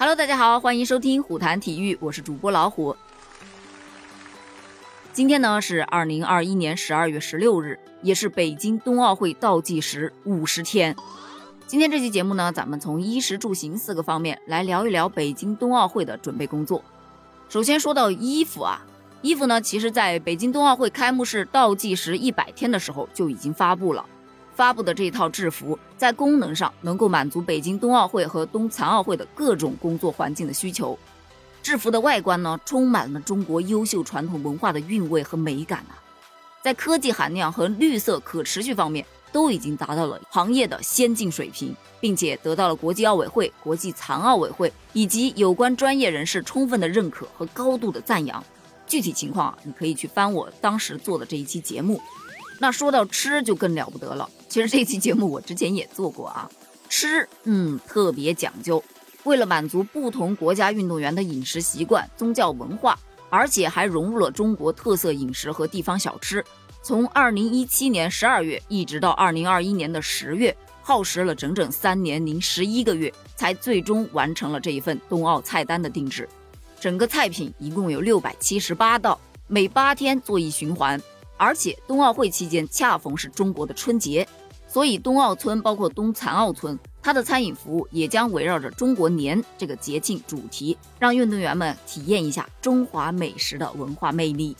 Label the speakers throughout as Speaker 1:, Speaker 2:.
Speaker 1: Hello，大家好，欢迎收听虎谈体育，我是主播老虎。今天呢是二零二一年十二月十六日，也是北京冬奥会倒计时五十天。今天这期节目呢，咱们从衣食住行四个方面来聊一聊北京冬奥会的准备工作。首先说到衣服啊，衣服呢，其实在北京冬奥会开幕式倒计时一百天的时候就已经发布了。发布的这一套制服，在功能上能够满足北京冬奥会和冬残奥会的各种工作环境的需求。制服的外观呢，充满了中国优秀传统文化的韵味和美感啊，在科技含量和绿色可持续方面都已经达到了行业的先进水平，并且得到了国际奥委会、国际残奥委会以及有关专业人士充分的认可和高度的赞扬。具体情况，你可以去翻我当时做的这一期节目。那说到吃就更了不得了。其实这期节目我之前也做过啊，吃，嗯，特别讲究。为了满足不同国家运动员的饮食习惯、宗教文化，而且还融入了中国特色饮食和地方小吃。从二零一七年十二月一直到二零二一年的十月，耗时了整整三年零十一个月，才最终完成了这一份冬奥菜单的定制。整个菜品一共有六百七十八道，每八天做一循环。而且冬奥会期间恰逢是中国的春节，所以冬奥村包括冬残奥村，它的餐饮服务也将围绕着中国年这个节庆主题，让运动员们体验一下中华美食的文化魅力。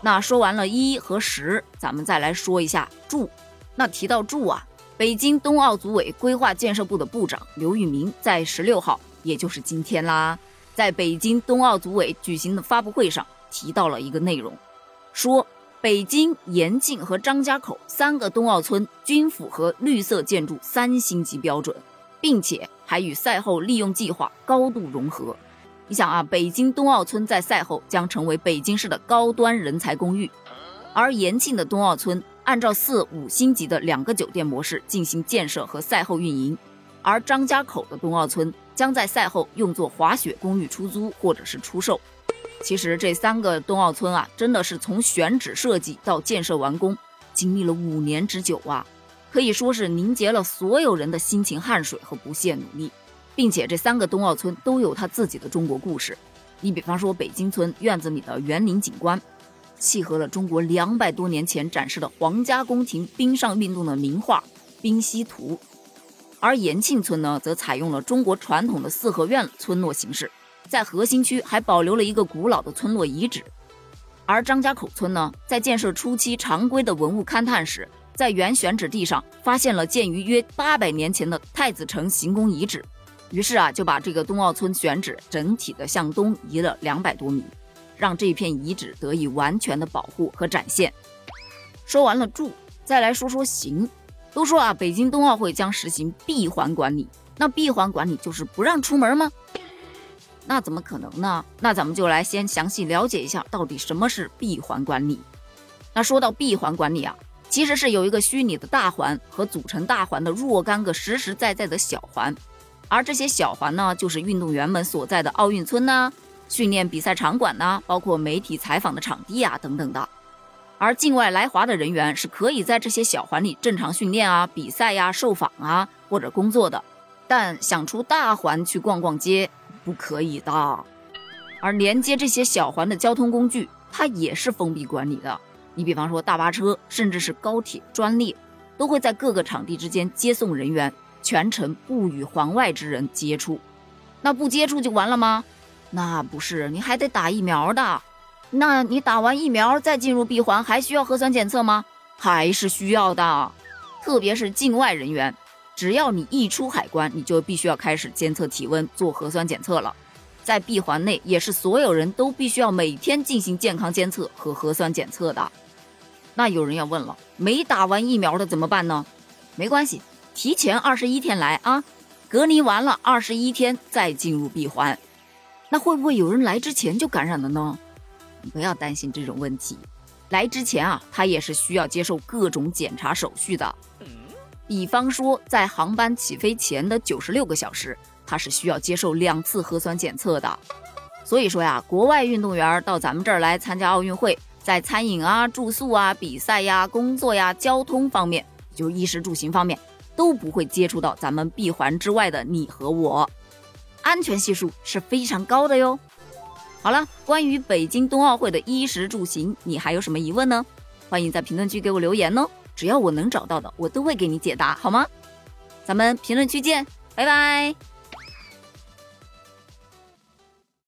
Speaker 1: 那说完了一和十，咱们再来说一下住。那提到住啊，北京冬奥组委规划建设部的部长刘宇明在十六号，也就是今天啦，在北京冬奥组委举行的发布会上提到了一个内容。说北京、延庆和张家口三个冬奥村均符合绿色建筑三星级标准，并且还与赛后利用计划高度融合。你想啊，北京冬奥村在赛后将成为北京市的高端人才公寓，而延庆的冬奥村按照四五星级的两个酒店模式进行建设和赛后运营，而张家口的冬奥村将在赛后用作滑雪公寓出租或者是出售。其实这三个冬奥村啊，真的是从选址设计到建设完工，经历了五年之久啊，可以说是凝结了所有人的辛勤汗水和不懈努力，并且这三个冬奥村都有它自己的中国故事。你比方说北京村院子里的园林景观，契合了中国两百多年前展示的皇家宫廷冰上运动的名画《冰溪图》，而延庆村呢，则采用了中国传统的四合院村落形式。在核心区还保留了一个古老的村落遗址，而张家口村呢，在建设初期常规的文物勘探时，在原选址地上发现了建于约八百年前的太子城行宫遗址，于是啊，就把这个冬奥村选址整体的向东移了两百多米，让这片遗址得以完全的保护和展现。说完了住，再来说说行。都说啊，北京冬奥会将实行闭环管理，那闭环管理就是不让出门吗？那怎么可能呢？那咱们就来先详细了解一下，到底什么是闭环管理。那说到闭环管理啊，其实是有一个虚拟的大环和组成大环的若干个实实在在的小环，而这些小环呢，就是运动员们所在的奥运村呐、训练比赛场馆呐，包括媒体采访的场地啊等等的。而境外来华的人员是可以在这些小环里正常训练啊、比赛呀、受访啊或者工作的，但想出大环去逛逛街。不可以的，而连接这些小环的交通工具，它也是封闭管理的。你比方说大巴车，甚至是高铁专列，都会在各个场地之间接送人员，全程不与环外之人接触。那不接触就完了吗？那不是，你还得打疫苗的。那你打完疫苗再进入闭环，还需要核酸检测吗？还是需要的，特别是境外人员。只要你一出海关，你就必须要开始监测体温、做核酸检测了。在闭环内，也是所有人都必须要每天进行健康监测和核酸检测的。那有人要问了，没打完疫苗的怎么办呢？没关系，提前二十一天来啊，隔离完了二十一天再进入闭环。那会不会有人来之前就感染了呢？不要担心这种问题，来之前啊，他也是需要接受各种检查手续的。比方说，在航班起飞前的九十六个小时，他是需要接受两次核酸检测的。所以说呀，国外运动员到咱们这儿来参加奥运会，在餐饮啊、住宿啊、比赛呀、工作呀、交通方面，就衣食住行方面，都不会接触到咱们闭环之外的你和我。安全系数是非常高的哟。好了，关于北京冬奥会的衣食住行，你还有什么疑问呢？欢迎在评论区给我留言哦，只要我能找到的，我都会给你解答，好吗？咱们评论区见，拜拜。